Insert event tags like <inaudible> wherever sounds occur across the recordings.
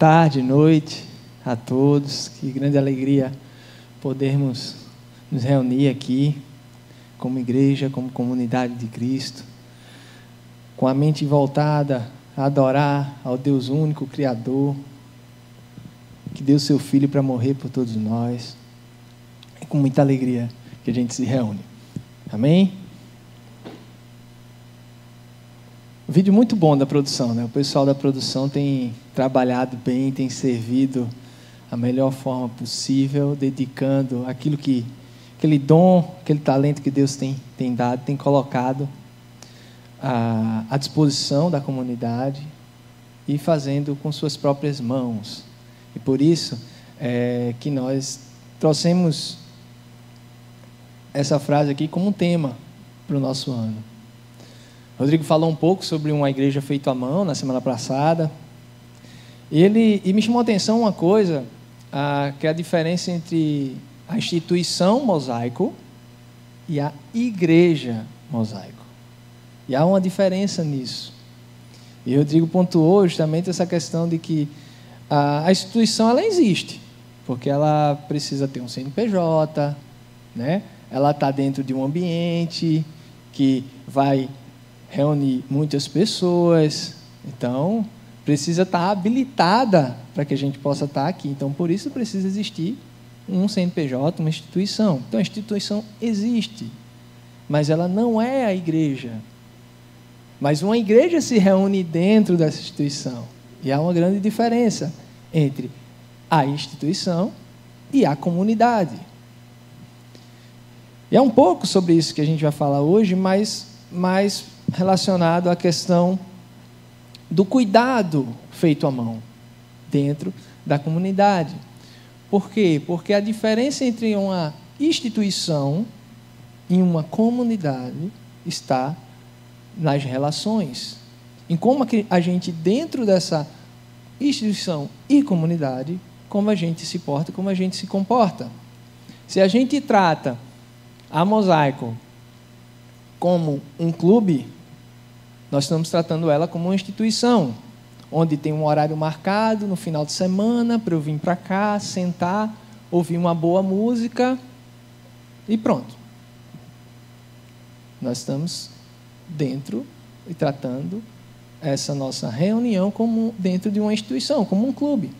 Tarde, noite a todos. Que grande alegria podermos nos reunir aqui como igreja, como comunidade de Cristo, com a mente voltada a adorar ao Deus único, Criador, que deu seu Filho para morrer por todos nós. É com muita alegria que a gente se reúne. Amém? Vídeo muito bom da produção, né? O pessoal da produção tem trabalhado bem, tem servido a melhor forma possível, dedicando aquilo que aquele dom, aquele talento que Deus tem, tem dado, tem colocado à, à disposição da comunidade e fazendo com suas próprias mãos. E por isso é, que nós trouxemos essa frase aqui como um tema para o nosso ano. Rodrigo falou um pouco sobre uma igreja feita à mão na semana passada. Ele, e me chamou a atenção uma coisa, que é a diferença entre a instituição mosaico e a igreja mosaico. E há uma diferença nisso. E Rodrigo pontuou justamente essa questão de que a, a instituição ela existe, porque ela precisa ter um CNPJ, né? ela está dentro de um ambiente que vai reunir muitas pessoas. Então, precisa estar habilitada para que a gente possa estar aqui. Então, por isso precisa existir um CNPJ, uma instituição. Então, a instituição existe, mas ela não é a igreja. Mas uma igreja se reúne dentro dessa instituição. E há uma grande diferença entre a instituição e a comunidade. E é um pouco sobre isso que a gente vai falar hoje, mas, mas relacionado à questão do cuidado feito à mão dentro da comunidade. Por quê? Porque a diferença entre uma instituição e uma comunidade está nas relações. Em como a gente, dentro dessa instituição e comunidade, como a gente se porta, como a gente se comporta. Se a gente trata a mosaico como um clube, nós estamos tratando ela como uma instituição, onde tem um horário marcado no final de semana para eu vir para cá, sentar, ouvir uma boa música e pronto. Nós estamos dentro e tratando essa nossa reunião como dentro de uma instituição, como um clube.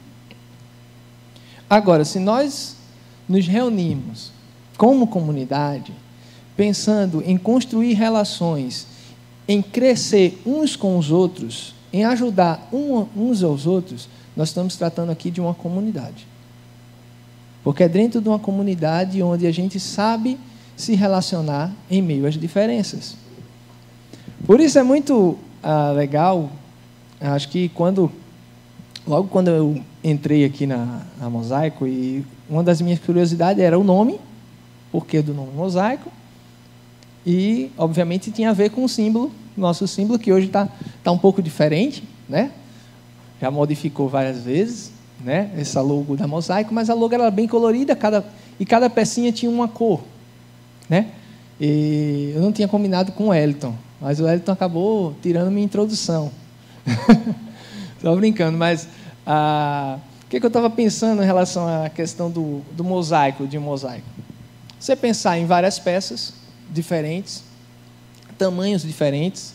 Agora, se nós nos reunimos como comunidade, pensando em construir relações em crescer uns com os outros, em ajudar uns aos outros, nós estamos tratando aqui de uma comunidade. Porque é dentro de uma comunidade onde a gente sabe se relacionar em meio às diferenças. Por isso é muito ah, legal, acho que quando, logo quando eu entrei aqui na, na Mosaico, e uma das minhas curiosidades era o nome, porque do nome Mosaico, e, obviamente, tinha a ver com o símbolo, nosso símbolo, que hoje está tá um pouco diferente, né? Já modificou várias vezes, né? Essa logo da mosaico, mas a logo era bem colorida, cada, e cada pecinha tinha uma cor, né? E eu não tinha combinado com o Wellington, mas o Wellington acabou tirando minha introdução. <laughs> Estou brincando, mas ah, o que, que eu estava pensando em relação à questão do, do mosaico, de um mosaico? Você pensar em várias peças, diferentes, tamanhos diferentes.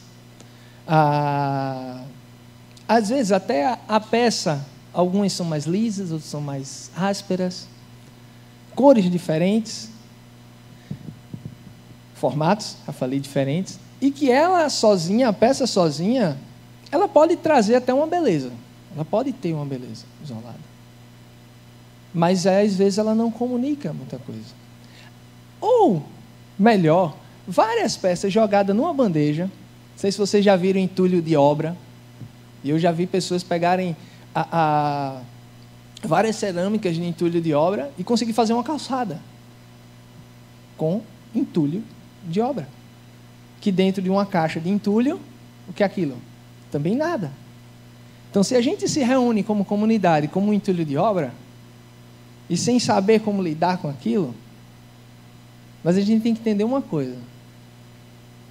Ah, às vezes, até a, a peça, algumas são mais lisas, outras são mais ásperas, cores diferentes, formatos, já falei diferentes, e que ela sozinha, a peça sozinha, ela pode trazer até uma beleza. Ela pode ter uma beleza isolada. Mas às vezes ela não comunica muita coisa. Ou melhor, várias peças jogadas numa bandeja. Não sei se vocês já viram entulho de obra. E eu já vi pessoas pegarem a, a, várias cerâmicas de entulho de obra e conseguir fazer uma calçada com entulho de obra. Que dentro de uma caixa de entulho, o que é aquilo? Também nada. Então, se a gente se reúne como comunidade, como um entulho de obra, e sem saber como lidar com aquilo, mas a gente tem que entender uma coisa: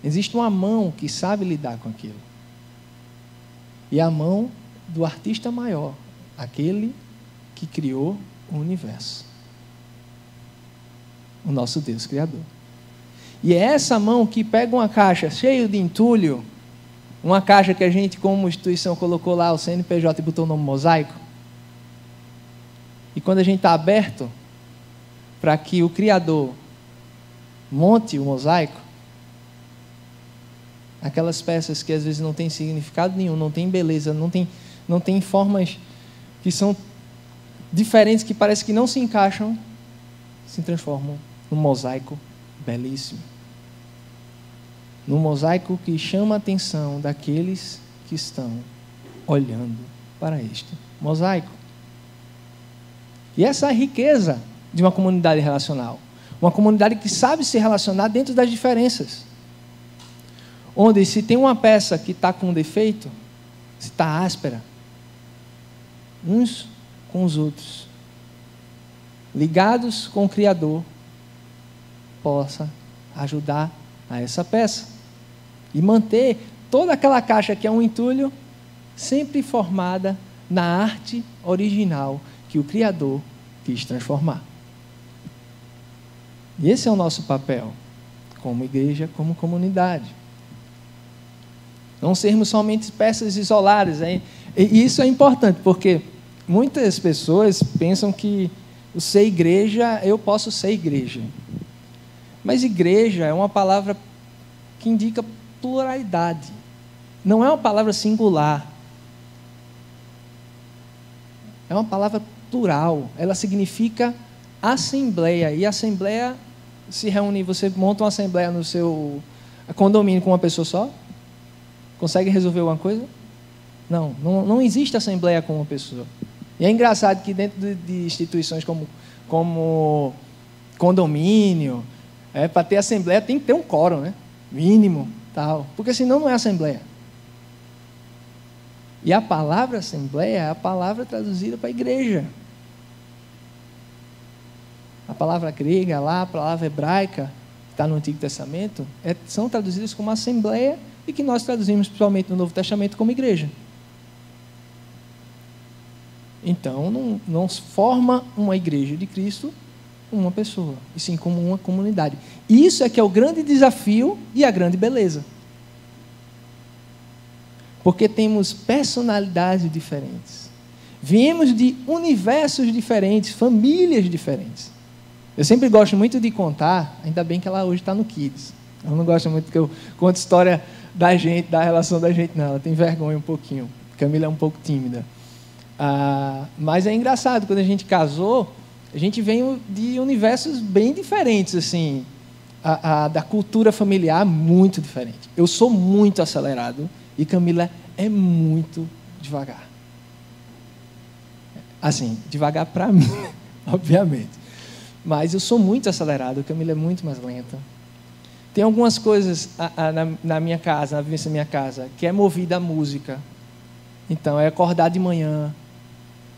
existe uma mão que sabe lidar com aquilo. E a mão do artista maior aquele que criou o universo. O nosso Deus Criador. E é essa mão que pega uma caixa cheia de entulho, uma caixa que a gente, como instituição, colocou lá o CNPJ e botou o nome mosaico. E quando a gente está aberto para que o Criador monte o mosaico, aquelas peças que às vezes não têm significado nenhum, não têm beleza, não tem, não tem formas que são diferentes, que parece que não se encaixam, se transformam num mosaico belíssimo no mosaico que chama a atenção daqueles que estão olhando para este mosaico. E essa é a riqueza de uma comunidade relacional. Uma comunidade que sabe se relacionar dentro das diferenças. Onde, se tem uma peça que está com defeito, se está áspera, uns com os outros, ligados com o Criador, possa ajudar a essa peça e manter toda aquela caixa que é um entulho sempre formada na arte original que o Criador quis transformar. E esse é o nosso papel, como igreja, como comunidade. Não sermos somente peças isoladas. Hein? E isso é importante, porque muitas pessoas pensam que o ser igreja, eu posso ser igreja. Mas igreja é uma palavra que indica pluralidade. Não é uma palavra singular. É uma palavra plural. Ela significa assembleia. E assembleia se reúne, você monta uma assembleia no seu condomínio com uma pessoa só? Consegue resolver alguma coisa? Não, não, não existe assembleia com uma pessoa. E é engraçado que dentro de, de instituições como, como condomínio, é, para ter assembleia tem que ter um quórum, né? Mínimo tal, porque senão não é assembleia. E a palavra assembleia é a palavra traduzida para igreja. A palavra grega lá, a palavra hebraica, que está no Antigo Testamento, é, são traduzidas como assembleia e que nós traduzimos principalmente no Novo Testamento como igreja. Então, não, não forma uma igreja de Cristo uma pessoa, e sim como uma comunidade. Isso é que é o grande desafio e a grande beleza. Porque temos personalidades diferentes. Viemos de universos diferentes, famílias diferentes. Eu sempre gosto muito de contar, ainda bem que ela hoje está no Kids. Ela não gosta muito que eu conte história da gente, da relação da gente, não. Ela tem vergonha um pouquinho. Camila é um pouco tímida. Ah, mas é engraçado, quando a gente casou, a gente vem de universos bem diferentes, assim, a, a, da cultura familiar muito diferente. Eu sou muito acelerado e Camila é muito devagar. Assim, devagar para mim, <laughs> obviamente. Mas eu sou muito acelerado, Camila é muito mais lenta. Tem algumas coisas a, na, na, minha casa, na vivência da minha casa, que é movida a música. Então, é acordar de manhã,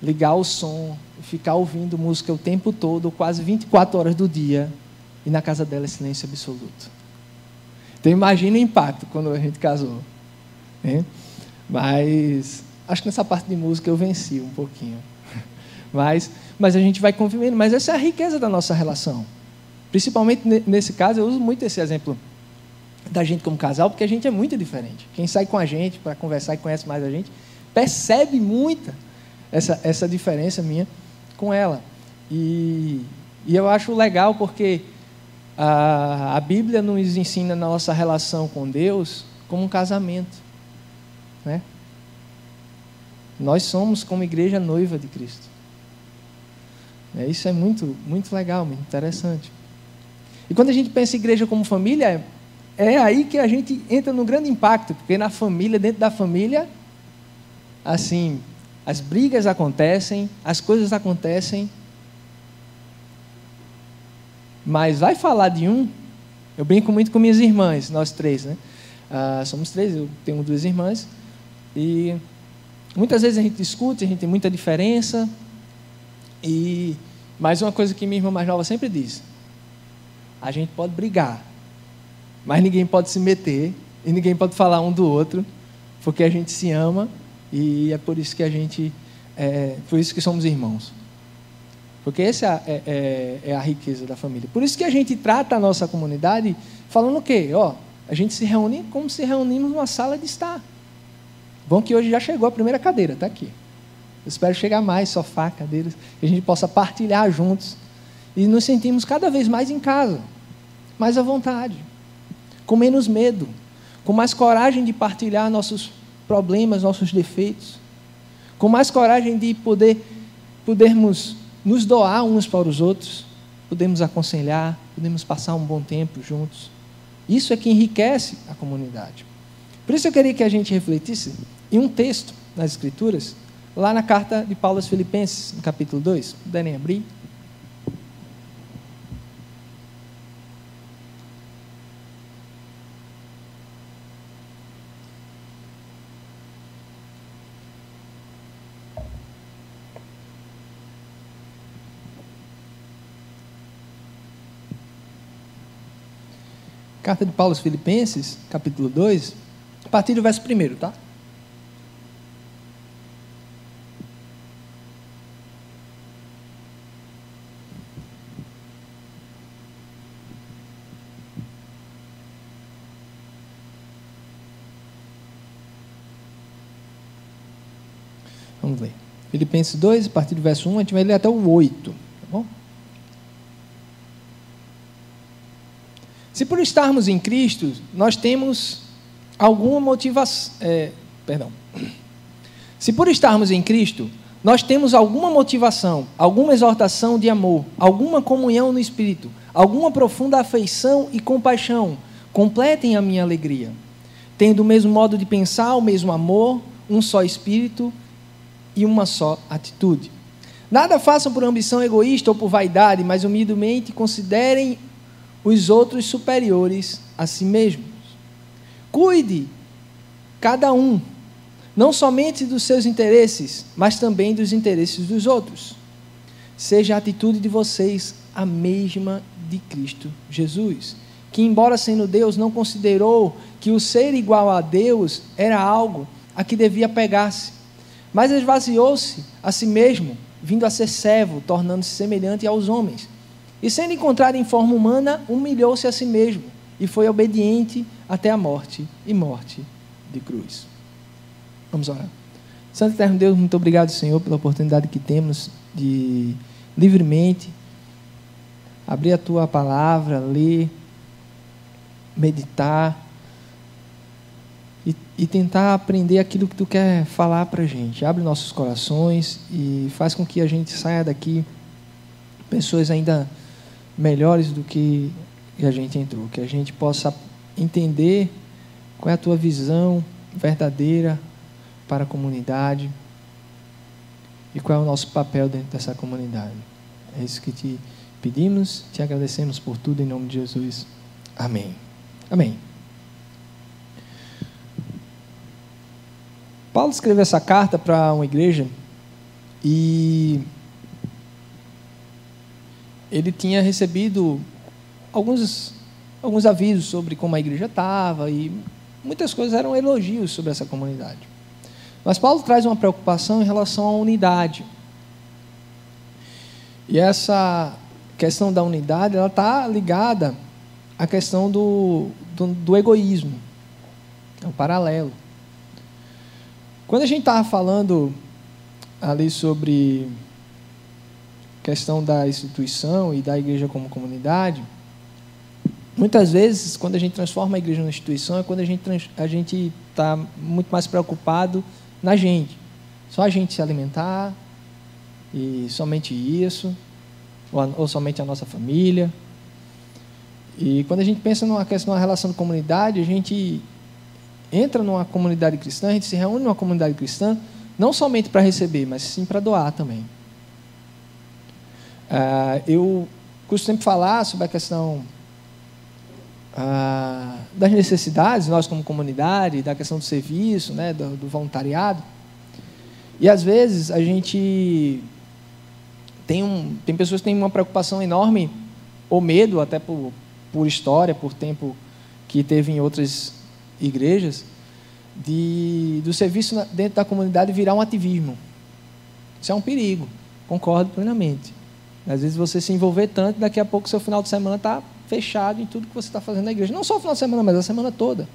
ligar o som, ficar ouvindo música o tempo todo, quase 24 horas do dia, e na casa dela é silêncio absoluto. Então imagina o impacto quando a gente casou. Né? Mas acho que nessa parte de música eu venci um pouquinho. <laughs> Mas, mas a gente vai convivendo. Mas essa é a riqueza da nossa relação. Principalmente nesse caso, eu uso muito esse exemplo da gente como casal, porque a gente é muito diferente. Quem sai com a gente para conversar e conhece mais a gente, percebe muita essa, essa diferença minha com ela. E, e eu acho legal porque a, a Bíblia nos ensina na nossa relação com Deus como um casamento. Né? Nós somos como igreja noiva de Cristo. É, isso é muito, muito legal, muito interessante. E quando a gente pensa em igreja como família, é aí que a gente entra no grande impacto, porque na família, dentro da família, assim, as brigas acontecem, as coisas acontecem, mas vai falar de um. Eu brinco muito com minhas irmãs, nós três, né? Ah, somos três, eu tenho duas irmãs. E muitas vezes a gente discute, a gente tem muita diferença. E mais uma coisa que minha irmã mais nova sempre diz: a gente pode brigar, mas ninguém pode se meter e ninguém pode falar um do outro, porque a gente se ama e é por isso que a gente é, por isso que somos irmãos. Porque essa é, é, é, a riqueza da família. Por isso que a gente trata a nossa comunidade falando o quê? Ó, a gente se reúne como se reunimos numa sala de estar. Bom que hoje já chegou a primeira cadeira, está aqui. Eu espero chegar mais, sofá, cadeiras, que a gente possa partilhar juntos e nos sentimos cada vez mais em casa, mais à vontade, com menos medo, com mais coragem de partilhar nossos problemas, nossos defeitos, com mais coragem de poder podermos nos doar uns para os outros, podemos aconselhar, podemos passar um bom tempo juntos. Isso é que enriquece a comunidade. Por isso eu queria que a gente refletisse em um texto nas Escrituras, lá na carta de Paulo aos Filipenses, no capítulo 2. Puderem abrir. Carta de Paulo aos Filipenses, capítulo 2, a partir do verso 1, tá? Vamos ler. Filipenses 2, a partir do verso 1, a gente vai ler até o 8. Tá bom? Se por estarmos em Cristo, nós temos alguma motivação. É, perdão. Se por estarmos em Cristo, nós temos alguma motivação, alguma exortação de amor, alguma comunhão no Espírito, alguma profunda afeição e compaixão, completem a minha alegria. Tendo o mesmo modo de pensar, o mesmo amor, um só Espírito e uma só atitude. Nada façam por ambição egoísta ou por vaidade, mas humildemente considerem os outros superiores a si mesmos. Cuide, cada um, não somente dos seus interesses, mas também dos interesses dos outros. Seja a atitude de vocês a mesma de Cristo Jesus, que, embora sendo Deus, não considerou que o ser igual a Deus era algo a que devia pegar-se, mas esvaziou-se a si mesmo, vindo a ser servo, tornando-se semelhante aos homens e sendo encontrado em forma humana, humilhou-se a si mesmo e foi obediente até a morte e morte de cruz. Vamos orar. Santo Eterno Deus, muito obrigado, Senhor, pela oportunidade que temos de livremente abrir a tua palavra, ler, meditar e, e tentar aprender aquilo que tu quer falar para a gente. Abre nossos corações e faz com que a gente saia daqui pessoas ainda melhores do que a gente entrou, que a gente possa entender qual é a tua visão verdadeira para a comunidade e qual é o nosso papel dentro dessa comunidade. É isso que te pedimos, te agradecemos por tudo em nome de Jesus. Amém. Amém. Paulo escreveu essa carta para uma igreja e ele tinha recebido alguns, alguns avisos sobre como a igreja estava e muitas coisas eram elogios sobre essa comunidade. Mas Paulo traz uma preocupação em relação à unidade. E essa questão da unidade ela está ligada à questão do, do, do egoísmo. É um paralelo. Quando a gente estava falando ali sobre questão da instituição e da igreja como comunidade, muitas vezes, quando a gente transforma a igreja numa instituição, é quando a gente a gente está muito mais preocupado na gente. Só a gente se alimentar e somente isso, ou, ou somente a nossa família. E quando a gente pensa numa questão, numa relação de comunidade, a gente entra numa comunidade cristã, a gente se reúne numa comunidade cristã, não somente para receber, mas sim para doar também. Uh, eu costumo sempre falar sobre a questão uh, das necessidades, nós como comunidade, da questão do serviço, né, do, do, voluntariado. E às vezes a gente tem, um, tem pessoas que têm uma preocupação enorme, ou medo, até por, por história, por tempo que teve em outras igrejas, de, do serviço dentro da comunidade virar um ativismo. Isso é um perigo, concordo plenamente. Às vezes você se envolver tanto, daqui a pouco seu final de semana está fechado em tudo que você está fazendo na igreja. Não só o final de semana, mas a semana toda.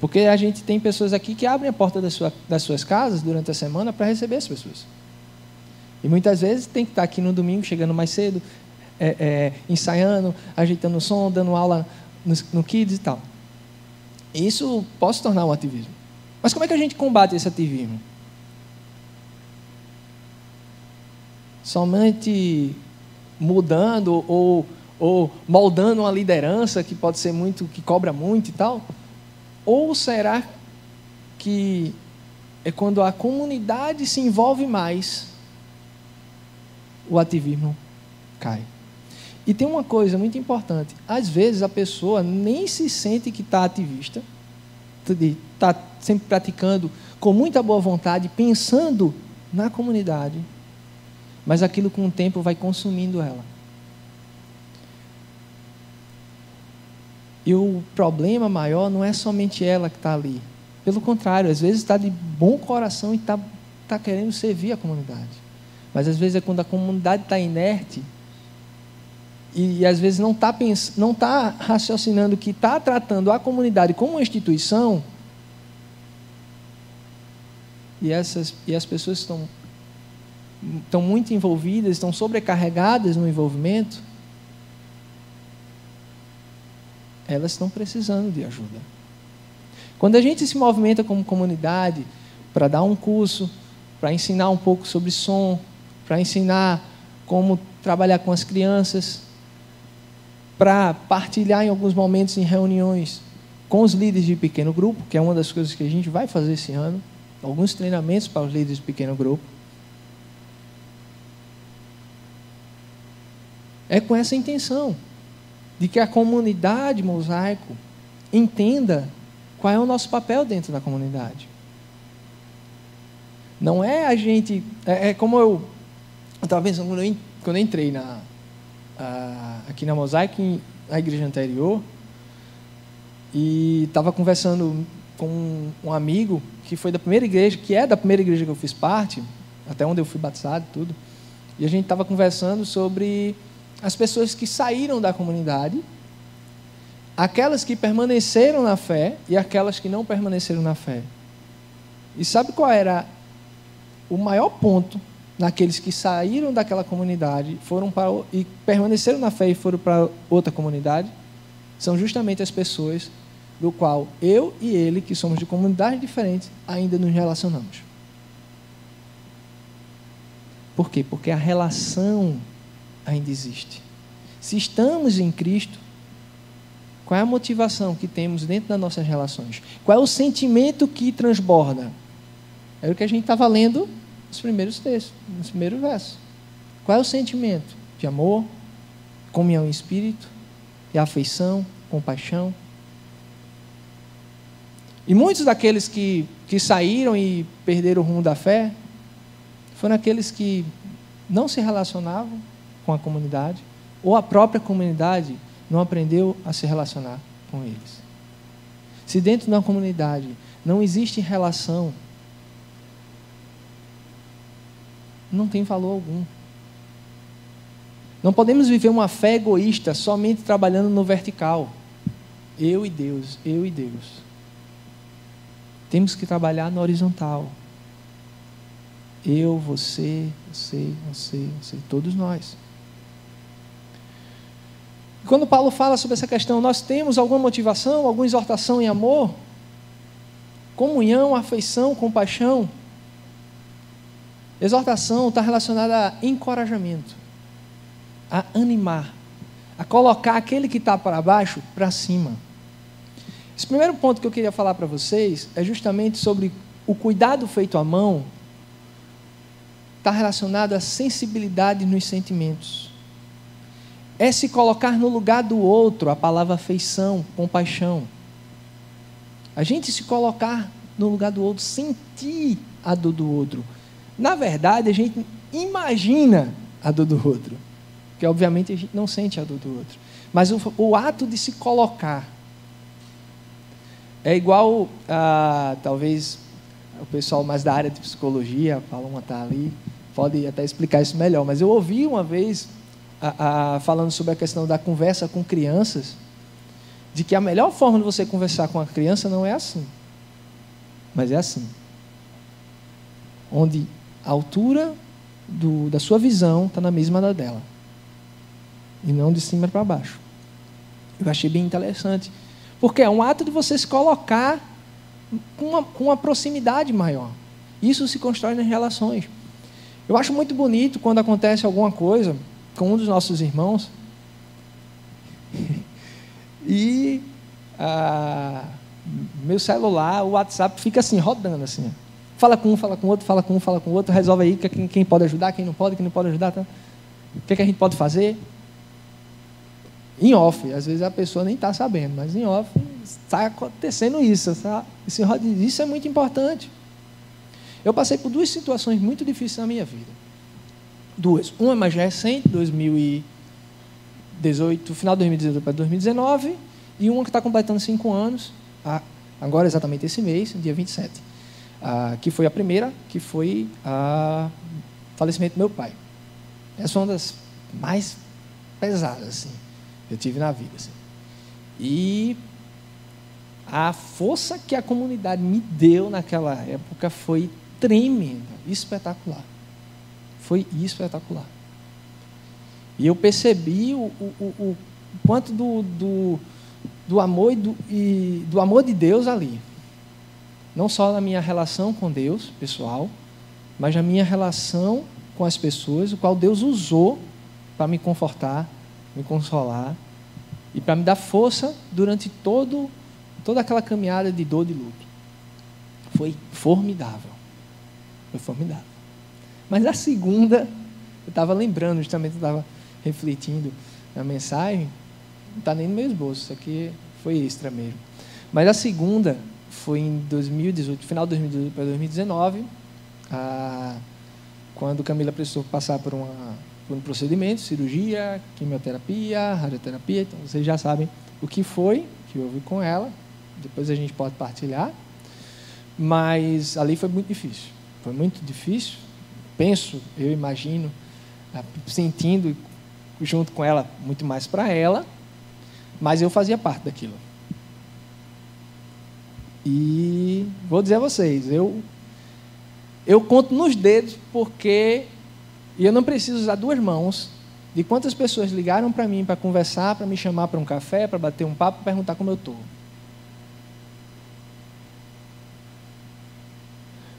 Porque a gente tem pessoas aqui que abrem a porta das, sua, das suas casas durante a semana para receber as pessoas. E muitas vezes tem que estar aqui no domingo, chegando mais cedo, é, é, ensaiando, ajeitando o som, dando aula no, no Kids e tal. Isso pode se tornar um ativismo. Mas como é que a gente combate esse ativismo? Somente mudando ou, ou moldando uma liderança que pode ser muito, que cobra muito e tal? Ou será que é quando a comunidade se envolve mais, o ativismo cai? E tem uma coisa muito importante: às vezes a pessoa nem se sente que está ativista, está sempre praticando com muita boa vontade, pensando na comunidade, mas aquilo com o tempo vai consumindo ela. E o problema maior não é somente ela que está ali. Pelo contrário, às vezes está de bom coração e está tá querendo servir a comunidade. Mas às vezes é quando a comunidade está inerte e, e, às vezes não está não tá raciocinando que está tratando a comunidade como uma instituição. E, essas, e as pessoas estão, estão muito envolvidas, estão sobrecarregadas no envolvimento elas estão precisando de ajuda. Quando a gente se movimenta como comunidade para dar um curso, para ensinar um pouco sobre som, para ensinar como trabalhar com as crianças, para partilhar em alguns momentos em reuniões com os líderes de pequeno grupo, que é uma das coisas que a gente vai fazer esse ano, alguns treinamentos para os líderes de pequeno grupo. É com essa intenção de que a comunidade mosaico entenda qual é o nosso papel dentro da comunidade. Não é a gente. É, é como eu estava pensando quando eu, quando eu entrei na, aqui na Mosaic, na igreja anterior, e estava conversando com um amigo que foi da primeira igreja, que é da primeira igreja que eu fiz parte, até onde eu fui batizado e tudo. E a gente estava conversando sobre as pessoas que saíram da comunidade, aquelas que permaneceram na fé e aquelas que não permaneceram na fé. E sabe qual era o maior ponto naqueles que saíram daquela comunidade, foram para e permaneceram na fé e foram para outra comunidade? São justamente as pessoas do qual eu e ele, que somos de comunidades diferentes, ainda nos relacionamos. Por quê? Porque a relação ainda existe. Se estamos em Cristo, qual é a motivação que temos dentro das nossas relações? Qual é o sentimento que transborda? É o que a gente estava lendo nos primeiros textos, nos primeiros versos. Qual é o sentimento? De amor, comunhão em espírito, de afeição, compaixão. E muitos daqueles que, que saíram e perderam o rumo da fé foram aqueles que não se relacionavam, com a comunidade, ou a própria comunidade não aprendeu a se relacionar com eles. Se dentro da comunidade não existe relação, não tem valor algum. Não podemos viver uma fé egoísta somente trabalhando no vertical. Eu e Deus, eu e Deus. Temos que trabalhar no horizontal. Eu, você, você, você, você, todos nós. Quando Paulo fala sobre essa questão, nós temos alguma motivação, alguma exortação em amor, comunhão, afeição, compaixão. Exortação está relacionada a encorajamento, a animar, a colocar aquele que está para baixo para cima. Esse primeiro ponto que eu queria falar para vocês é justamente sobre o cuidado feito à mão, está relacionado à sensibilidade nos sentimentos é se colocar no lugar do outro, a palavra afeição, compaixão. A gente se colocar no lugar do outro, sentir a dor do outro. Na verdade, a gente imagina a dor do outro, que obviamente a gente não sente a dor do outro. Mas o, o ato de se colocar é igual a, talvez, o pessoal mais da área de psicologia, a Paloma está ali, pode até explicar isso melhor. Mas eu ouvi uma vez, a, a, falando sobre a questão da conversa com crianças, de que a melhor forma de você conversar com a criança não é assim, mas é assim. Onde a altura do, da sua visão está na mesma da dela, e não de cima para baixo. Eu achei bem interessante, porque é um ato de você se colocar com uma, com uma proximidade maior. Isso se constrói nas relações. Eu acho muito bonito quando acontece alguma coisa com um dos nossos irmãos <laughs> e ah, meu celular, o WhatsApp fica assim, rodando assim. Fala com um, fala com outro, fala com um, fala com outro, resolve aí quem, quem pode ajudar, quem não pode, quem não pode ajudar. Tá? O que, é que a gente pode fazer? Em off, às vezes a pessoa nem está sabendo, mas em off está acontecendo isso. Tá? Esse isso é muito importante. Eu passei por duas situações muito difíceis na minha vida. Duas. Uma mais recente, 2018, final de 2018 para 2019, e uma que está completando cinco anos, agora exatamente esse mês, dia 27. Que foi a primeira, que foi o falecimento do meu pai. Essa foi uma das mais pesadas, assim eu tive na vida. Assim. E a força que a comunidade me deu naquela época foi tremenda, espetacular. Foi espetacular. E eu percebi o, o, o, o quanto do, do, do amor e do, e do amor de Deus ali. Não só na minha relação com Deus, pessoal, mas na minha relação com as pessoas, o qual Deus usou para me confortar, me consolar e para me dar força durante todo, toda aquela caminhada de dor e luto. Foi formidável. Foi formidável. Mas a segunda, eu estava lembrando, justamente estava refletindo na mensagem, não está nem no meu esboço, isso aqui foi extra mesmo. Mas a segunda foi em 2018, final de 2018 para 2019, a, quando Camila precisou passar por uma por um procedimento, cirurgia, quimioterapia, radioterapia. Então, vocês já sabem o que foi, que houve com ela. Depois a gente pode partilhar. Mas ali foi muito difícil. Foi muito difícil. Penso, eu imagino, ah, sentindo junto com ela muito mais para ela, mas eu fazia parte daquilo. E vou dizer a vocês, eu eu conto nos dedos porque e eu não preciso usar duas mãos de quantas pessoas ligaram para mim para conversar, para me chamar para um café, para bater um papo, para perguntar como eu estou.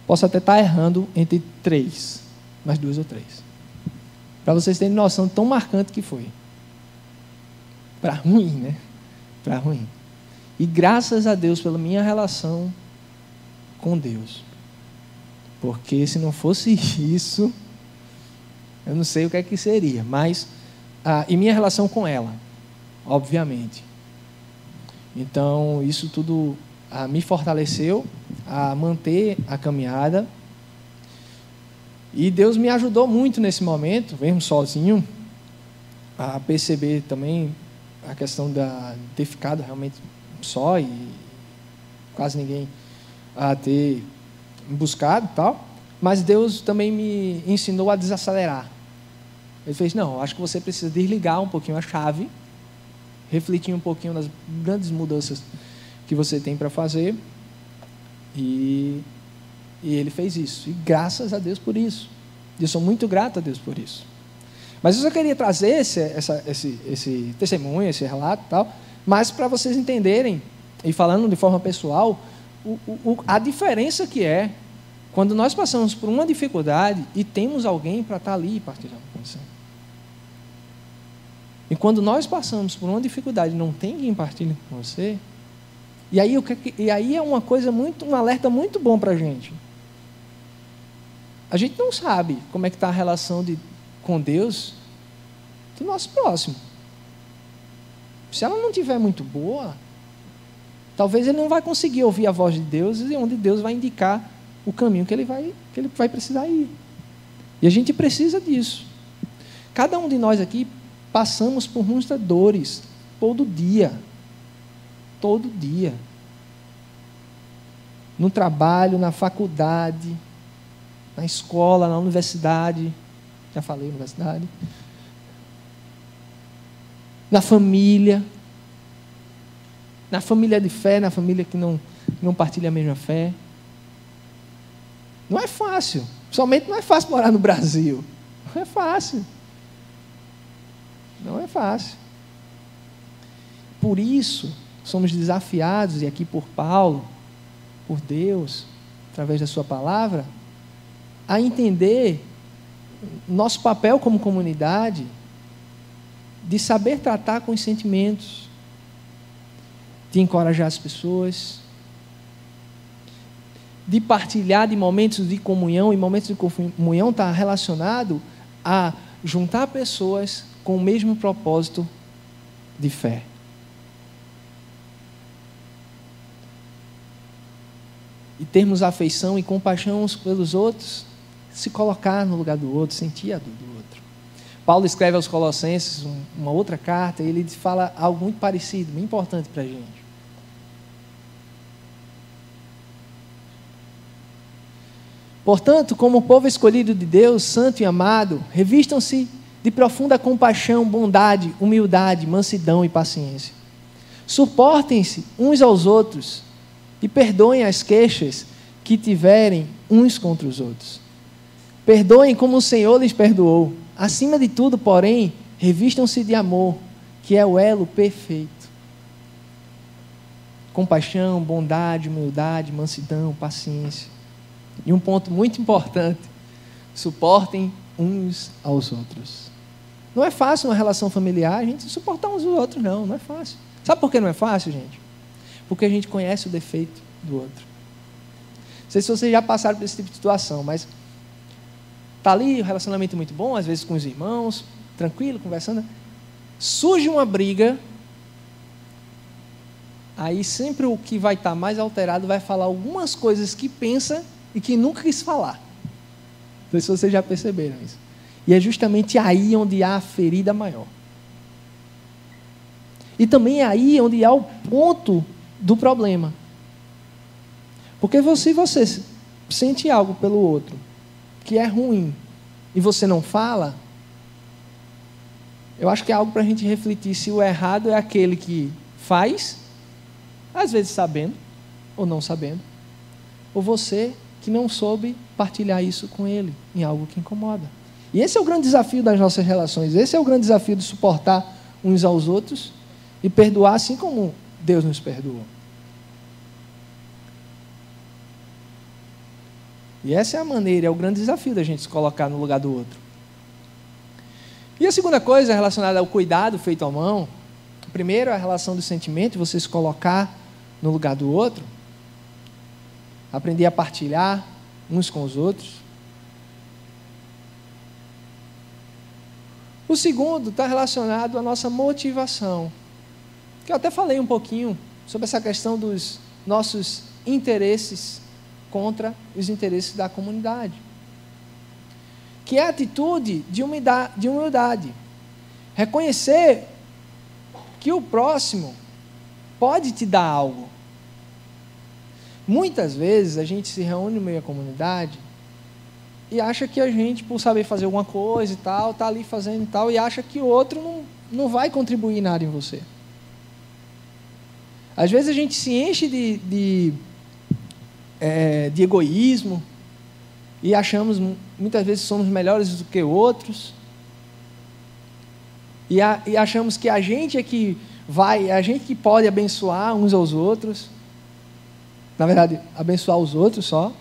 Posso até estar tá errando entre três, mas duas ou três. Para vocês terem noção tão marcante que foi. Para ruim, né? Para ruim. E graças a Deus pela minha relação com Deus. Porque se não fosse <laughs> isso, eu não sei o que é que seria, mas. Ah, e minha relação com ela, obviamente. Então, isso tudo ah, me fortaleceu a manter a caminhada. E Deus me ajudou muito nesse momento, mesmo sozinho, a perceber também a questão da, de ter ficado realmente só e quase ninguém a ter buscado tal. Mas Deus também me ensinou a desacelerar. Ele fez: Não, acho que você precisa desligar um pouquinho a chave, refletir um pouquinho nas grandes mudanças que você tem para fazer. E, e ele fez isso. E graças a Deus por isso. Eu sou muito grato a Deus por isso. Mas eu só queria trazer esse, essa, esse, esse testemunho, esse relato e tal, mas para vocês entenderem, e falando de forma pessoal, o, o, a diferença que é quando nós passamos por uma dificuldade e temos alguém para estar tá ali partilhando com você. E quando nós passamos por uma dificuldade e não tem quem partilhe com você, e aí, e aí é uma coisa muito, um alerta muito bom para a gente. A gente não sabe como é que está a relação de, com Deus do nosso próximo. Se ela não tiver muito boa, talvez ele não vai conseguir ouvir a voz de Deus e onde Deus vai indicar o caminho que ele vai, que ele vai precisar ir. E a gente precisa disso. Cada um de nós aqui passamos por muitas dores todo dia. Todo dia. no trabalho, na faculdade, na escola, na universidade. Já falei universidade. Na família. Na família de fé, na família que não, não partilha a mesma fé. Não é fácil. Somente não é fácil morar no Brasil. Não é fácil. Não é fácil. Por isso, somos desafiados, e aqui por Paulo, por Deus, através da Sua palavra, a entender nosso papel como comunidade de saber tratar com os sentimentos, de encorajar as pessoas, de partilhar de momentos de comunhão, e momentos de comunhão está relacionado a juntar pessoas com o mesmo propósito de fé. E termos afeição e compaixão uns pelos outros, se colocar no lugar do outro, sentir a dor do outro. Paulo escreve aos Colossenses uma outra carta e ele fala algo muito parecido, muito importante para a gente. Portanto, como povo escolhido de Deus, santo e amado, revistam-se de profunda compaixão, bondade, humildade, mansidão e paciência. Suportem-se uns aos outros e perdoem as queixas que tiverem uns contra os outros. Perdoem como o Senhor lhes perdoou. Acima de tudo, porém, revistam-se de amor, que é o elo perfeito. Compaixão, bondade, humildade, mansidão, paciência. E um ponto muito importante: suportem uns aos outros. Não é fácil uma relação familiar a gente suportar uns aos outros, não, não é fácil. Sabe por que não é fácil, gente? Porque a gente conhece o defeito do outro. Não sei se vocês já passaram por esse tipo de situação, mas tá ali o relacionamento muito bom, às vezes com os irmãos, tranquilo, conversando. Surge uma briga, aí sempre o que vai estar tá mais alterado vai falar algumas coisas que pensa e que nunca quis falar. Não sei se vocês já perceberam isso. E é justamente aí onde há a ferida maior. E também é aí onde há o ponto do problema. Porque se você sente algo pelo outro que é ruim e você não fala, eu acho que é algo para a gente refletir se o errado é aquele que faz, às vezes sabendo ou não sabendo, ou você que não soube partilhar isso com ele em algo que incomoda. E esse é o grande desafio das nossas relações, esse é o grande desafio de suportar uns aos outros e perdoar assim como Deus nos perdoou. E essa é a maneira, é o grande desafio da gente se colocar no lugar do outro. E a segunda coisa relacionada ao cuidado feito à mão, primeiro a relação do sentimento, você se colocar no lugar do outro, aprender a partilhar uns com os outros. O segundo está relacionado à nossa motivação, que eu até falei um pouquinho sobre essa questão dos nossos interesses contra os interesses da comunidade. Que é a atitude de humildade, de humildade. Reconhecer que o próximo pode te dar algo. Muitas vezes a gente se reúne no meio da comunidade e acha que a gente, por saber fazer alguma coisa e tal, está ali fazendo e tal, e acha que o outro não, não vai contribuir nada em você. Às vezes a gente se enche de, de é, de egoísmo e achamos muitas vezes somos melhores do que outros e, a, e achamos que a gente é que vai, a gente que pode abençoar uns aos outros, na verdade, abençoar os outros só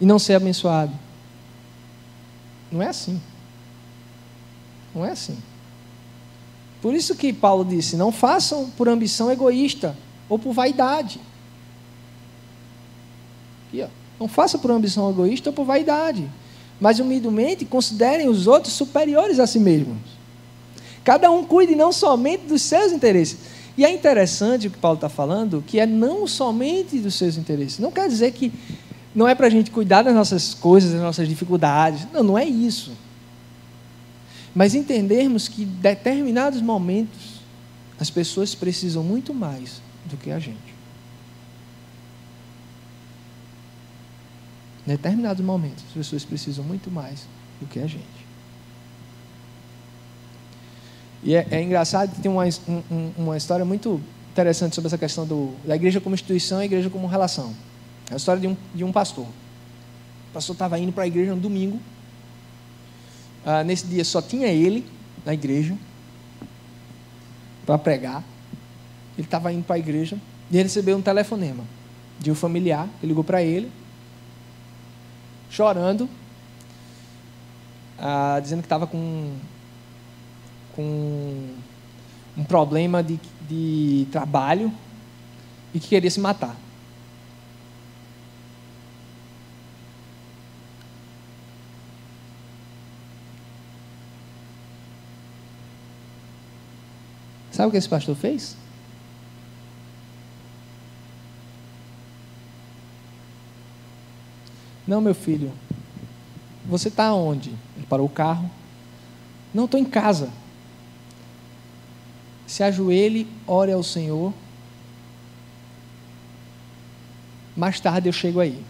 e não ser abençoado. Não é assim. Não é assim. Por isso que Paulo disse: não façam por ambição egoísta ou por vaidade. Não faça por ambição egoísta ou por vaidade, mas humildemente considerem os outros superiores a si mesmos. Cada um cuide não somente dos seus interesses. E é interessante o que Paulo está falando, que é não somente dos seus interesses. Não quer dizer que não é para a gente cuidar das nossas coisas, das nossas dificuldades. Não, não é isso. Mas entendermos que em determinados momentos as pessoas precisam muito mais do que a gente. Em determinados momentos, as pessoas precisam muito mais do que a gente. E é, é engraçado que tem uma, um, uma história muito interessante sobre essa questão do, da igreja como instituição e a igreja como relação. É a história de um, de um pastor. O pastor estava indo para a igreja no domingo. Ah, nesse dia só tinha ele na igreja para pregar. Ele estava indo para a igreja e recebeu um telefonema de um familiar que ligou para ele, chorando, ah, dizendo que estava com, com um problema de, de trabalho e que queria se matar. Sabe o que esse pastor fez? Não, meu filho, você está onde? Ele parou o carro. Não, estou em casa. Se ajoelhe, ore ao Senhor. Mais tarde eu chego aí.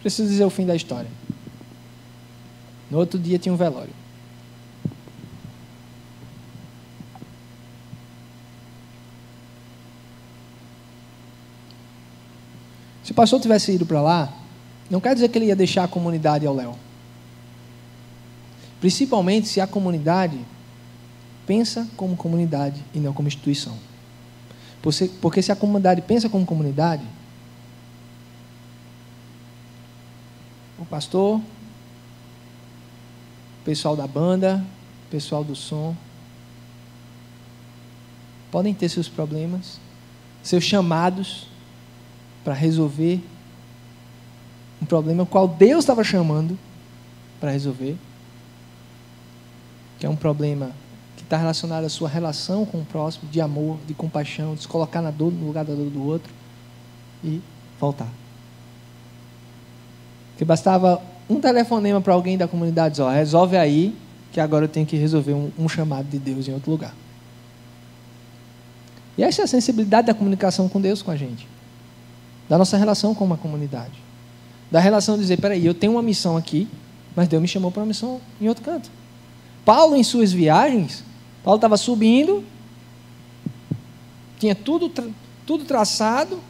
Preciso dizer o fim da história. No outro dia tinha um velório. O pastor tivesse ido para lá, não quer dizer que ele ia deixar a comunidade ao léu. Principalmente se a comunidade pensa como comunidade e não como instituição. Porque se a comunidade pensa como comunidade, o pastor, o pessoal da banda, o pessoal do som, podem ter seus problemas, seus chamados, para resolver um problema qual Deus estava chamando para resolver, que é um problema que está relacionado à sua relação com o próximo, de amor, de compaixão, de se colocar na dor no lugar da dor do outro e voltar. Que bastava um telefonema para alguém da comunidade, ó, resolve aí, que agora eu tenho que resolver um, um chamado de Deus em outro lugar. E essa é a sensibilidade da comunicação com Deus com a gente da nossa relação com uma comunidade. Da relação de dizer, peraí, eu tenho uma missão aqui, mas Deus me chamou para uma missão em outro canto. Paulo, em suas viagens, Paulo estava subindo, tinha tudo, tudo traçado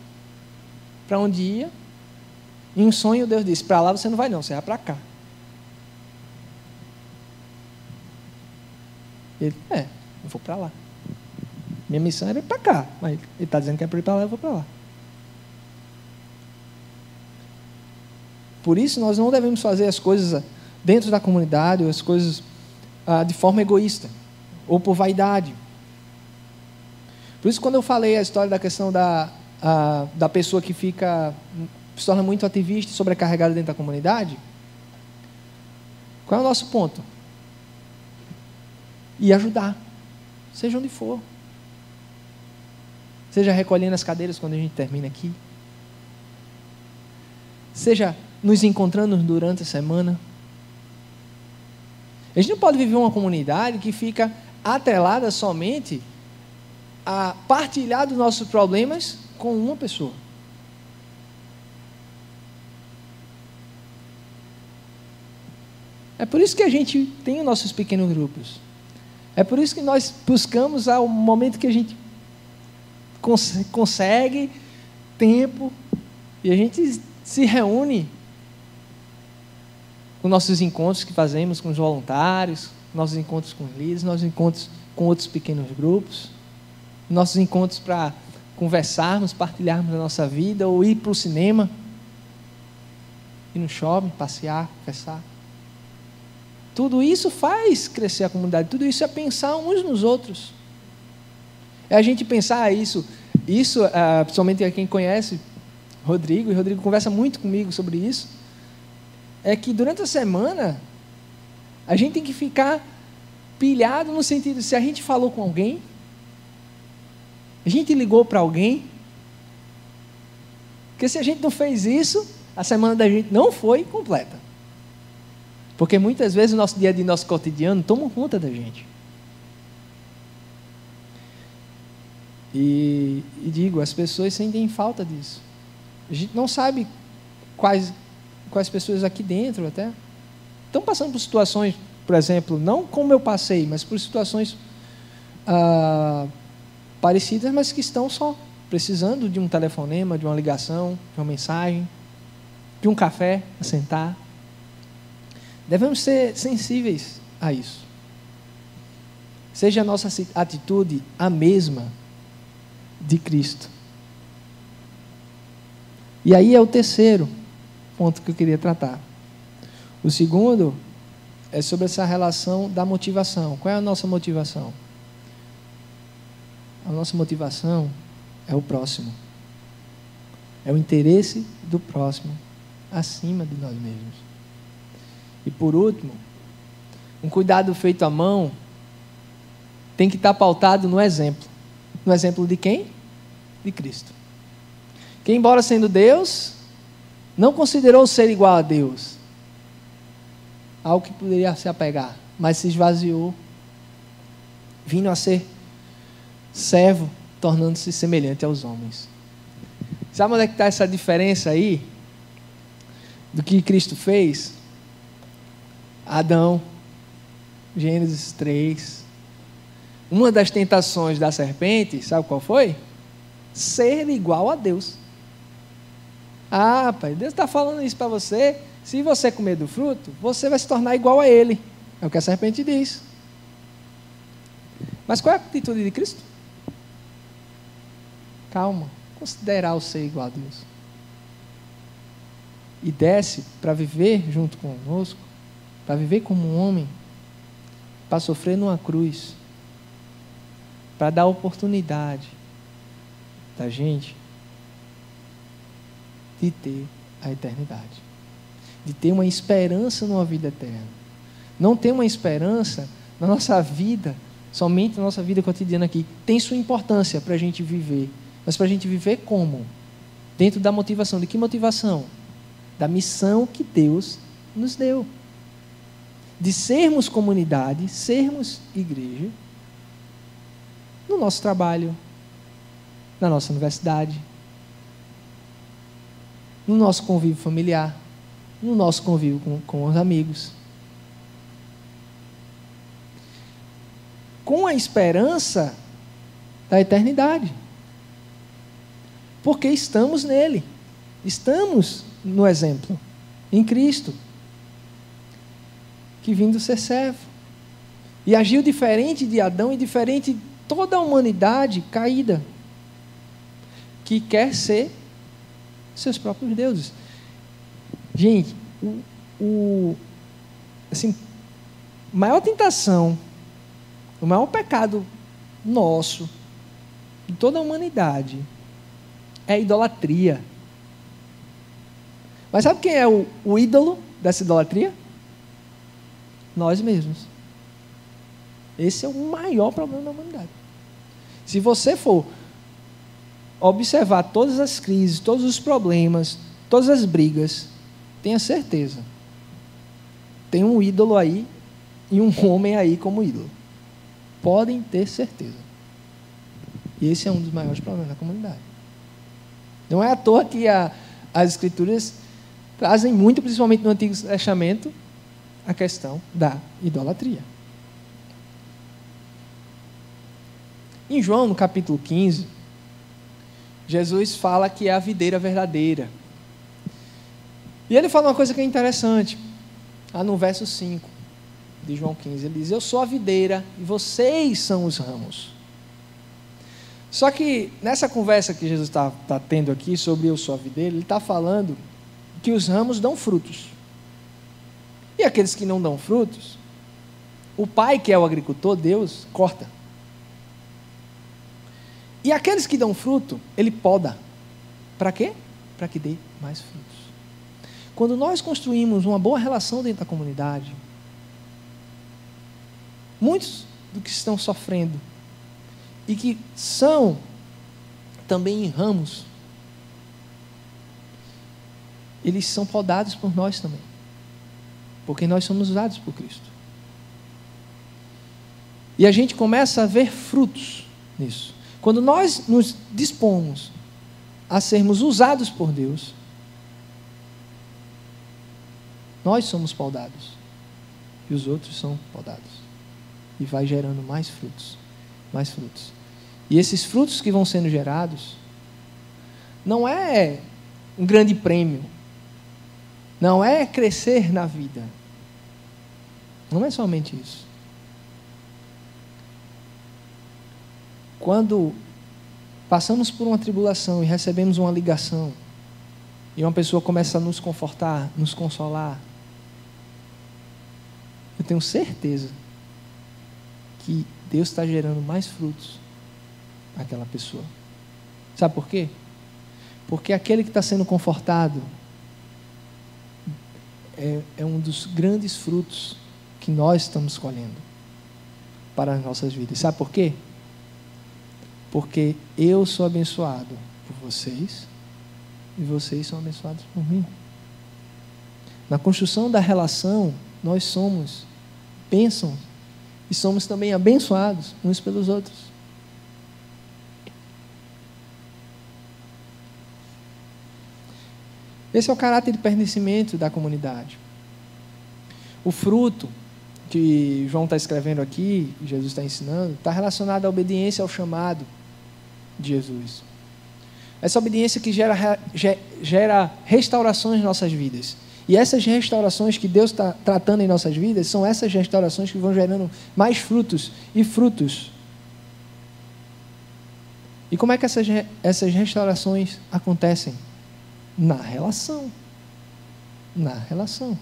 para onde ia. Em um sonho, Deus disse: Para lá você não vai, não, você vai para cá. Ele, é, eu vou para lá. Minha missão era ir para cá, mas ele está dizendo que é para ir para lá, eu vou para lá. Por isso, nós não devemos fazer as coisas dentro da comunidade, ou as coisas ah, de forma egoísta, ou por vaidade. Por isso, quando eu falei a história da questão da, ah, da pessoa que fica, se torna muito ativista e sobrecarregada dentro da comunidade, qual é o nosso ponto? E ajudar, seja onde for. Seja recolhendo as cadeiras quando a gente termina aqui. Seja nos encontrando durante a semana. A gente não pode viver uma comunidade que fica atrelada somente a partilhar dos nossos problemas com uma pessoa. É por isso que a gente tem os nossos pequenos grupos. É por isso que nós buscamos ao momento que a gente consegue tempo e a gente se reúne com nossos encontros que fazemos com os voluntários, nossos encontros com líderes, nossos encontros com outros pequenos grupos, nossos encontros para conversarmos, partilharmos a nossa vida, ou ir para o cinema, ir no shopping, passear, conversar. Tudo isso faz crescer a comunidade, tudo isso é pensar uns nos outros. É a gente pensar isso, isso, uh, principalmente quem conhece Rodrigo, e Rodrigo conversa muito comigo sobre isso é que durante a semana a gente tem que ficar pilhado no sentido se a gente falou com alguém, a gente ligou para alguém, porque se a gente não fez isso, a semana da gente não foi completa. Porque muitas vezes o nosso dia dia, nosso cotidiano, toma conta da gente. E, e digo, as pessoas sentem falta disso. A gente não sabe quais, quais pessoas aqui dentro até estão passando por situações, por exemplo, não como eu passei, mas por situações ah, parecidas, mas que estão só precisando de um telefonema, de uma ligação, de uma mensagem, de um café a sentar. Devemos ser sensíveis a isso. Seja a nossa atitude a mesma de Cristo. E aí é o terceiro ponto que eu queria tratar. O segundo é sobre essa relação da motivação. Qual é a nossa motivação? A nossa motivação é o próximo. É o interesse do próximo acima de nós mesmos. E por último, um cuidado feito à mão tem que estar pautado no exemplo. No exemplo de quem? De Cristo. Que, embora sendo Deus, não considerou ser igual a Deus, algo que poderia se apegar, mas se esvaziou, vindo a ser servo, tornando-se semelhante aos homens. Sabe onde é que está essa diferença aí? Do que Cristo fez? Adão, Gênesis 3. Uma das tentações da serpente, sabe qual foi? Ser igual a Deus. Ah, pai, Deus está falando isso para você. Se você comer do fruto, você vai se tornar igual a Ele. É o que a serpente diz. Mas qual é a atitude de Cristo? Calma, considerar o ser igual a Deus. E desce para viver junto conosco, para viver como um homem, para sofrer numa cruz, para dar oportunidade da gente de ter a eternidade, de ter uma esperança numa vida eterna. Não ter uma esperança na nossa vida, somente na nossa vida cotidiana aqui, tem sua importância para a gente viver, mas para a gente viver como? Dentro da motivação. De que motivação? Da missão que Deus nos deu. De sermos comunidade, sermos igreja, no nosso trabalho, na nossa universidade, no nosso convívio familiar, no nosso convívio com, com os amigos. Com a esperança da eternidade. Porque estamos nele. Estamos no exemplo, em Cristo, que vindo ser servo. E agiu diferente de Adão e diferente de toda a humanidade caída, que quer ser seus próprios deuses. Gente, o, o assim, maior tentação, o maior pecado nosso, de toda a humanidade, é a idolatria. Mas sabe quem é o, o ídolo dessa idolatria? Nós mesmos. Esse é o maior problema da humanidade. Se você for observar todas as crises, todos os problemas, todas as brigas, tenha certeza. Tem um ídolo aí e um <laughs> homem aí como ídolo. Podem ter certeza. E esse é um dos maiores problemas da comunidade. Não é à toa que a, as escrituras trazem muito, principalmente no Antigo Testamento, a questão da idolatria. Em João, no capítulo 15, Jesus fala que é a videira verdadeira. E ele fala uma coisa que é interessante, lá no verso 5 de João 15. Ele diz: Eu sou a videira e vocês são os ramos. Só que nessa conversa que Jesus está tá tendo aqui sobre eu sou a videira, ele está falando que os ramos dão frutos. E aqueles que não dão frutos, o pai, que é o agricultor, Deus, corta. E aqueles que dão fruto, ele poda. Para quê? Para que dê mais frutos. Quando nós construímos uma boa relação dentro da comunidade, muitos do que estão sofrendo e que são também em ramos, eles são podados por nós também. Porque nós somos usados por Cristo. E a gente começa a ver frutos nisso. Quando nós nos dispomos a sermos usados por Deus, Nós somos podados. E os outros são podados. E vai gerando mais frutos. Mais frutos. E esses frutos que vão sendo gerados não é um grande prêmio. Não é crescer na vida. Não é somente isso. Quando passamos por uma tribulação e recebemos uma ligação, e uma pessoa começa a nos confortar, nos consolar, eu tenho certeza que Deus está gerando mais frutos naquela pessoa. Sabe por quê? Porque aquele que está sendo confortado é, é um dos grandes frutos que nós estamos colhendo para as nossas vidas. Sabe por quê? Porque eu sou abençoado por vocês e vocês são abençoados por mim. Na construção da relação, nós somos bênçãos e somos também abençoados uns pelos outros. Esse é o caráter de pertencimento da comunidade. O fruto que João está escrevendo aqui, Jesus está ensinando, está relacionado à obediência ao chamado de Jesus. Essa obediência que gera, gera restaurações em nossas vidas. E essas restaurações que Deus está tratando em nossas vidas são essas restaurações que vão gerando mais frutos e frutos. E como é que essas, essas restaurações acontecem? Na relação. Na relação.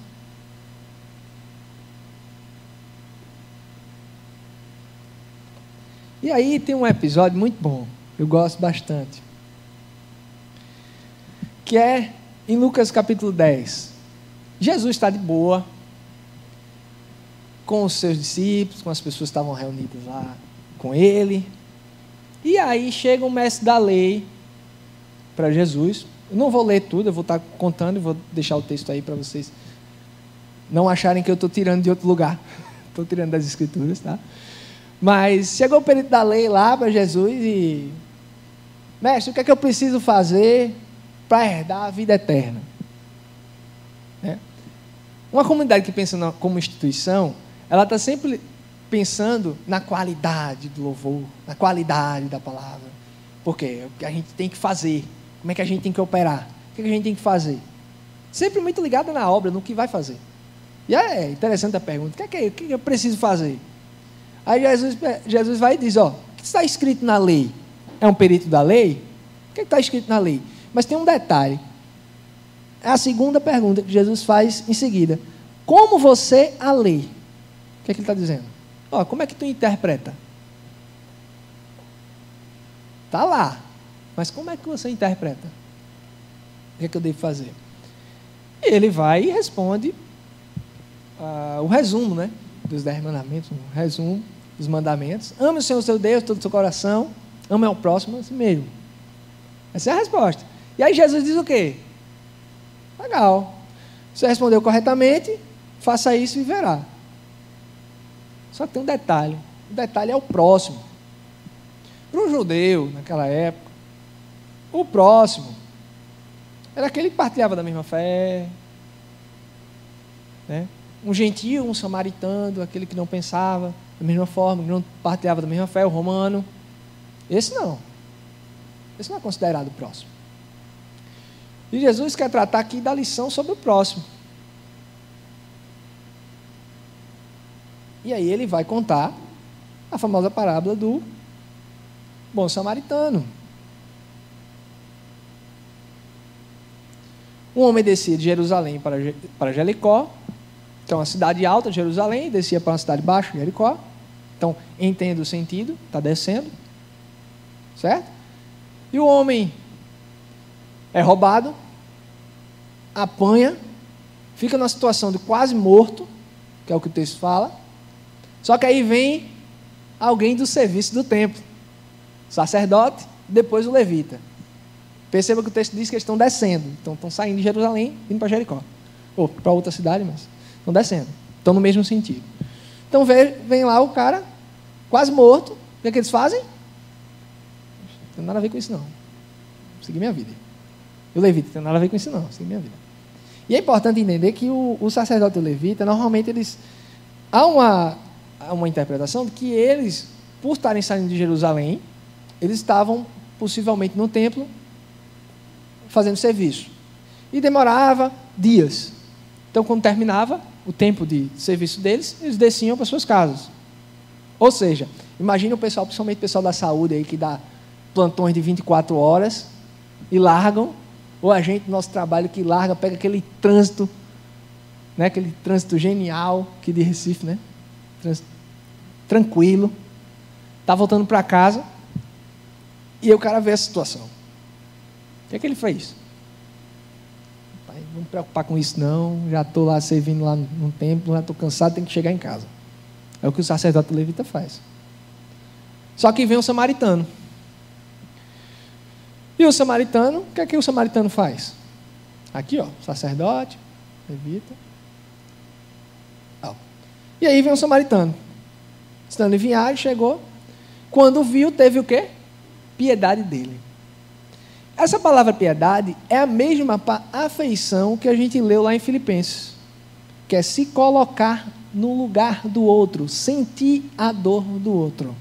E aí tem um episódio muito bom, eu gosto bastante. Que é em Lucas capítulo 10. Jesus está de boa com os seus discípulos, com as pessoas que estavam reunidas lá com ele. E aí chega um mestre da lei para Jesus, eu não vou ler tudo, eu vou estar contando e vou deixar o texto aí para vocês não acharem que eu estou tirando de outro lugar. <laughs> Estou tirando das escrituras, tá? Mas chegou o perito da lei lá para Jesus e. Mestre, o que é que eu preciso fazer para herdar a vida eterna? É. Uma comunidade que pensa na, como instituição, ela está sempre pensando na qualidade do louvor, na qualidade da palavra. Por quê? É o que a gente tem que fazer. Como é que a gente tem que operar? O que a gente tem que fazer? Sempre muito ligada na obra, no que vai fazer. E é interessante a pergunta: o que, é que, o que eu preciso fazer? Aí Jesus, Jesus vai e diz: ó, o que está escrito na lei? É um perito da lei? O que está escrito na lei? Mas tem um detalhe. É a segunda pergunta que Jesus faz em seguida. Como você a lei? O que, é que ele está dizendo? Ó, como é que tu interpreta? Está lá. Mas como é que você interpreta? O que é que eu devo fazer? E ele vai e responde uh, o resumo, né? Dos dez mandamentos, um resumo dos mandamentos. Ame o Senhor seu Deus todo o seu coração, ame ao próximo assim mesmo. Essa é a resposta. E aí Jesus diz o quê? Legal. Você respondeu corretamente, faça isso e verá. Só que tem um detalhe. O detalhe é o próximo. Para um judeu, naquela época, o próximo era aquele que partilhava da mesma fé. Né? Um gentio, um samaritano, aquele que não pensava da mesma forma, que não partilhava da mesma fé, o romano. Esse não. Esse não é considerado próximo. E Jesus quer tratar aqui da lição sobre o próximo. E aí ele vai contar a famosa parábola do bom samaritano. Um homem descia de Jerusalém para, para Jericó, é uma cidade alta Jerusalém, descia para uma cidade baixa, Jericó. Então, entenda o sentido, está descendo. Certo? E o homem é roubado, apanha, fica numa situação de quase morto, que é o que o texto fala. Só que aí vem alguém do serviço do templo, sacerdote, depois o levita. Perceba que o texto diz que eles estão descendo. Então estão saindo de Jerusalém, indo para Jericó. Ou para outra cidade, mas estão descendo. Estão no mesmo sentido. Então vem, vem lá o cara, quase morto. O que, é que eles fazem? Não tem nada a ver com isso, não. Seguir minha vida. E o levita, não tem nada a ver com isso, não. Seguir minha vida. E é importante entender que o, o sacerdote levita, normalmente eles. Há uma, há uma interpretação de que eles, por estarem saindo de Jerusalém, eles estavam possivelmente no templo fazendo serviço. E demorava dias. Então, quando terminava o tempo de serviço deles, eles desciam para suas casas. Ou seja, imagine o pessoal, principalmente o pessoal da saúde aí, que dá plantões de 24 horas e largam, ou a gente, nosso trabalho, que larga, pega aquele trânsito, né, aquele trânsito genial que de Recife, né? Trânsito tranquilo, está voltando para casa e o cara vê a situação. O que é que ele fez? Não me preocupar com isso não, já estou lá servindo lá no templo, já estou cansado, tenho que chegar em casa. É o que o sacerdote levita faz. Só que vem o samaritano. E o samaritano, o que é que o samaritano faz? Aqui, ó, sacerdote, levita. Ó. E aí vem o samaritano. Estando em viagem, chegou. Quando viu, teve o quê? Piedade dele. Essa palavra piedade é a mesma afeição que a gente leu lá em Filipenses, que é se colocar no lugar do outro, sentir a dor do outro.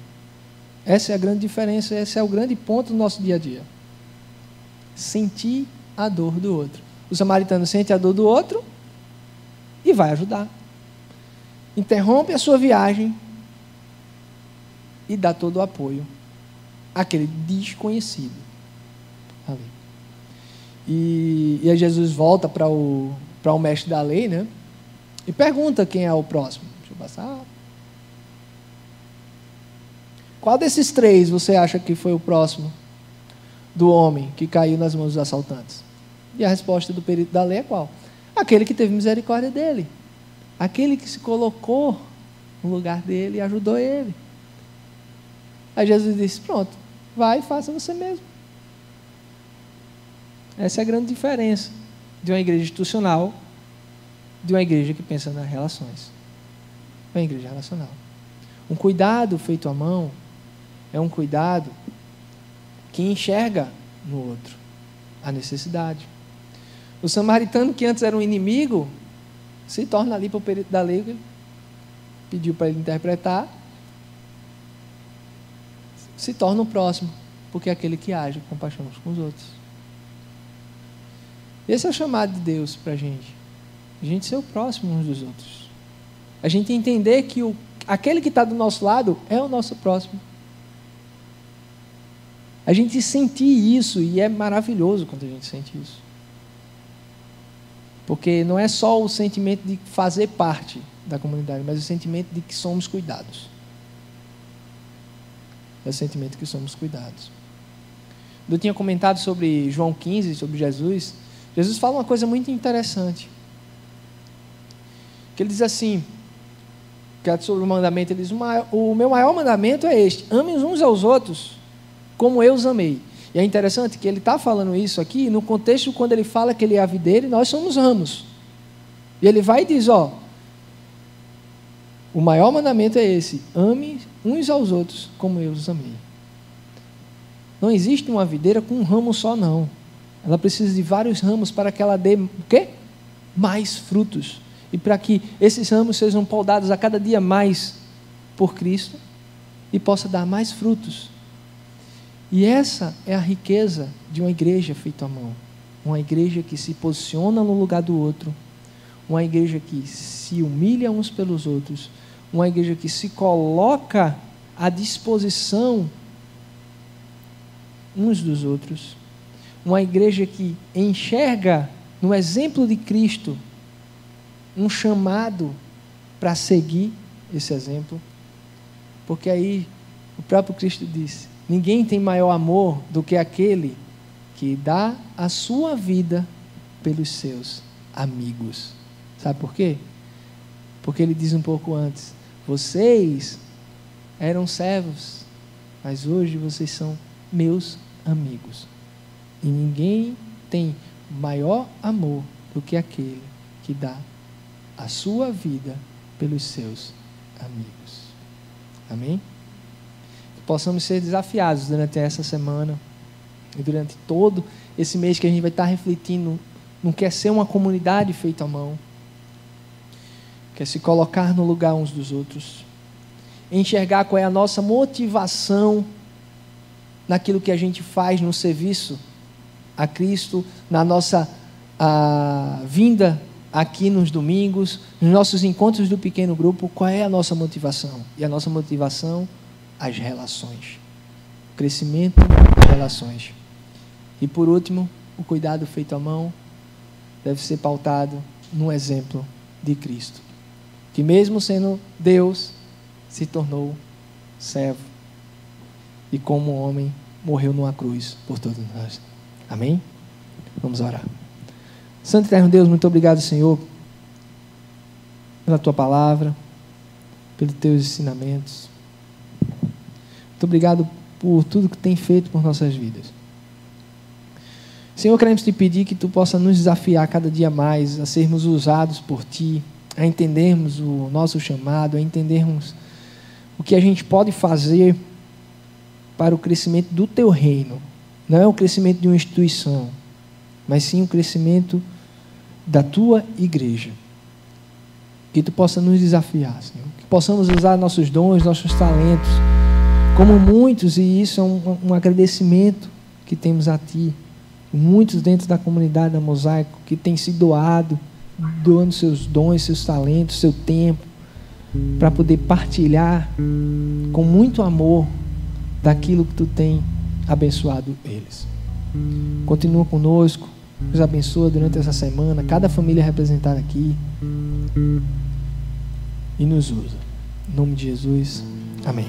Essa é a grande diferença, esse é o grande ponto do nosso dia a dia. Sentir a dor do outro. O samaritano sente a dor do outro e vai ajudar. Interrompe a sua viagem e dá todo o apoio àquele desconhecido. E, e aí Jesus volta para o, para o mestre da lei, né? E pergunta quem é o próximo. Deixa eu passar. Qual desses três você acha que foi o próximo do homem que caiu nas mãos dos assaltantes? E a resposta do perito da lei é qual? Aquele que teve misericórdia dele. Aquele que se colocou no lugar dele e ajudou ele. Aí Jesus disse: Pronto, vai e faça você mesmo. Essa é a grande diferença de uma igreja institucional de uma igreja que pensa nas relações. Uma igreja relacional. Um cuidado feito à mão é um cuidado que enxerga no outro a necessidade. O samaritano, que antes era um inimigo, se torna ali para o perito da lei, pediu para ele interpretar, se torna o próximo, porque é aquele que age com com os outros. Esse é o chamado de Deus para a gente. A gente ser o próximo uns dos outros. A gente entender que o, aquele que está do nosso lado é o nosso próximo. A gente sentir isso, e é maravilhoso quando a gente sente isso. Porque não é só o sentimento de fazer parte da comunidade, mas o sentimento de que somos cuidados. É o sentimento de que somos cuidados. Eu tinha comentado sobre João 15, sobre Jesus. Jesus fala uma coisa muito interessante que ele diz assim, que é sobre o mandamento, ele diz, o meu maior mandamento é este, amem uns aos outros, como eu os amei. E é interessante que ele está falando isso aqui no contexto quando ele fala que ele é a videira e nós somos ramos. E ele vai e diz, ó, o maior mandamento é esse, ame uns aos outros como eu os amei. Não existe uma videira com um ramo só, não. Ela precisa de vários ramos para que ela dê o quê? Mais frutos e para que esses ramos sejam podados a cada dia mais por Cristo e possa dar mais frutos. E essa é a riqueza de uma igreja feita à mão. Uma igreja que se posiciona no lugar do outro, uma igreja que se humilha uns pelos outros, uma igreja que se coloca à disposição uns dos outros, uma igreja que enxerga no exemplo de Cristo um chamado para seguir esse exemplo, porque aí o próprio Cristo disse: ninguém tem maior amor do que aquele que dá a sua vida pelos seus amigos. Sabe por quê? Porque ele diz um pouco antes: vocês eram servos, mas hoje vocês são meus amigos. E ninguém tem maior amor do que aquele que dá a sua vida pelos seus amigos. Amém? Que possamos ser desafiados durante essa semana e durante todo esse mês que a gente vai estar refletindo não quer ser uma comunidade feita à mão, quer se colocar no lugar uns dos outros, enxergar qual é a nossa motivação naquilo que a gente faz no serviço a Cristo, na nossa a, vinda aqui nos domingos, nos nossos encontros do pequeno grupo, qual é a nossa motivação? E a nossa motivação, as relações. O crescimento das relações. E por último, o cuidado feito à mão deve ser pautado no exemplo de Cristo, que mesmo sendo Deus, se tornou servo e como homem morreu numa cruz por todos nós. Amém? Vamos orar. Santo Eterno Deus, muito obrigado, Senhor, pela tua palavra, pelos teus ensinamentos. Muito obrigado por tudo que tem feito por nossas vidas. Senhor, queremos te pedir que tu possa nos desafiar cada dia mais a sermos usados por ti, a entendermos o nosso chamado, a entendermos o que a gente pode fazer para o crescimento do teu reino. Não é o crescimento de uma instituição, mas sim o crescimento da tua igreja. Que tu possa nos desafiar, Senhor. Que possamos usar nossos dons, nossos talentos, como muitos, e isso é um, um agradecimento que temos a Ti. Muitos dentro da comunidade da Mosaico que têm se doado, doando seus dons, seus talentos, seu tempo, para poder partilhar com muito amor daquilo que Tu tem abençoado eles. Continua conosco, nos abençoa durante essa semana, cada família representada aqui. E nos usa. Em nome de Jesus. Amém.